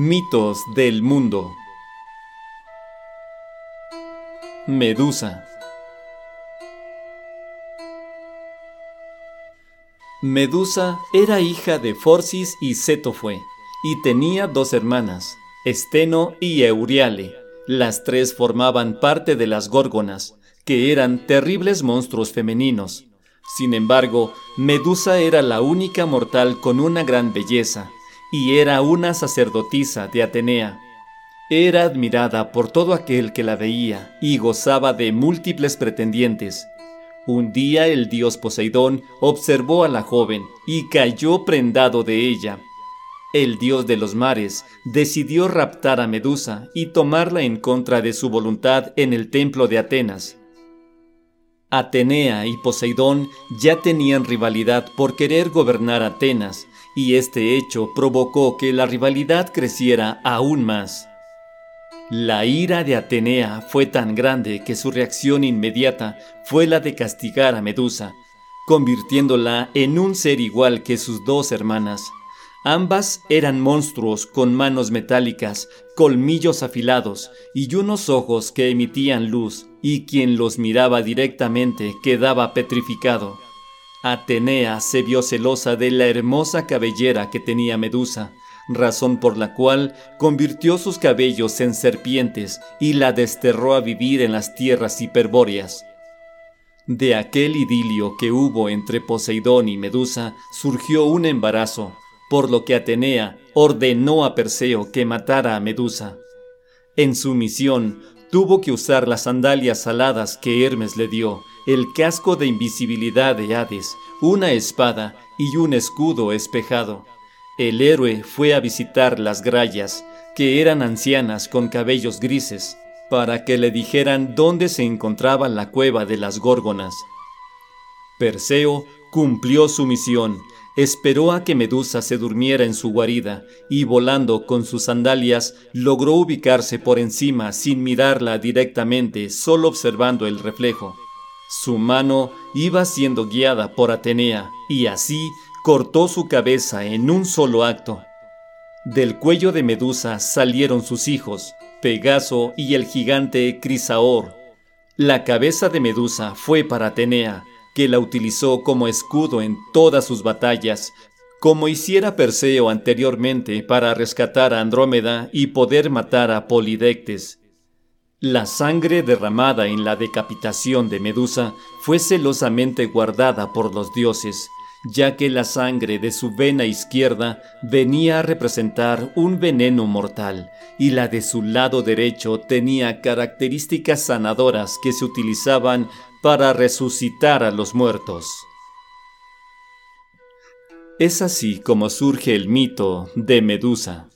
Mitos del mundo. Medusa. Medusa era hija de Forcis y Setofue, y tenía dos hermanas, Esteno y Euriale. Las tres formaban parte de las Górgonas, que eran terribles monstruos femeninos. Sin embargo, Medusa era la única mortal con una gran belleza, y era una sacerdotisa de Atenea. Era admirada por todo aquel que la veía y gozaba de múltiples pretendientes. Un día el dios Poseidón observó a la joven y cayó prendado de ella. El dios de los mares decidió raptar a Medusa y tomarla en contra de su voluntad en el templo de Atenas. Atenea y Poseidón ya tenían rivalidad por querer gobernar Atenas, y este hecho provocó que la rivalidad creciera aún más. La ira de Atenea fue tan grande que su reacción inmediata fue la de castigar a Medusa, convirtiéndola en un ser igual que sus dos hermanas. Ambas eran monstruos con manos metálicas, colmillos afilados y unos ojos que emitían luz, y quien los miraba directamente quedaba petrificado. Atenea se vio celosa de la hermosa cabellera que tenía Medusa, razón por la cual convirtió sus cabellos en serpientes y la desterró a vivir en las tierras hiperbóreas. De aquel idilio que hubo entre Poseidón y Medusa surgió un embarazo, por lo que Atenea ordenó a Perseo que matara a Medusa. En su misión tuvo que usar las sandalias aladas que Hermes le dio, el casco de invisibilidad de Hades, una espada y un escudo espejado. El héroe fue a visitar las grayas, que eran ancianas con cabellos grises, para que le dijeran dónde se encontraba la cueva de las górgonas. Perseo cumplió su misión Esperó a que Medusa se durmiera en su guarida y volando con sus sandalias logró ubicarse por encima sin mirarla directamente, solo observando el reflejo. Su mano iba siendo guiada por Atenea y así cortó su cabeza en un solo acto. Del cuello de Medusa salieron sus hijos, Pegaso y el gigante Crisaor. La cabeza de Medusa fue para Atenea, que la utilizó como escudo en todas sus batallas, como hiciera Perseo anteriormente para rescatar a Andrómeda y poder matar a Polidectes. La sangre derramada en la decapitación de Medusa fue celosamente guardada por los dioses, ya que la sangre de su vena izquierda venía a representar un veneno mortal y la de su lado derecho tenía características sanadoras que se utilizaban para resucitar a los muertos. Es así como surge el mito de Medusa.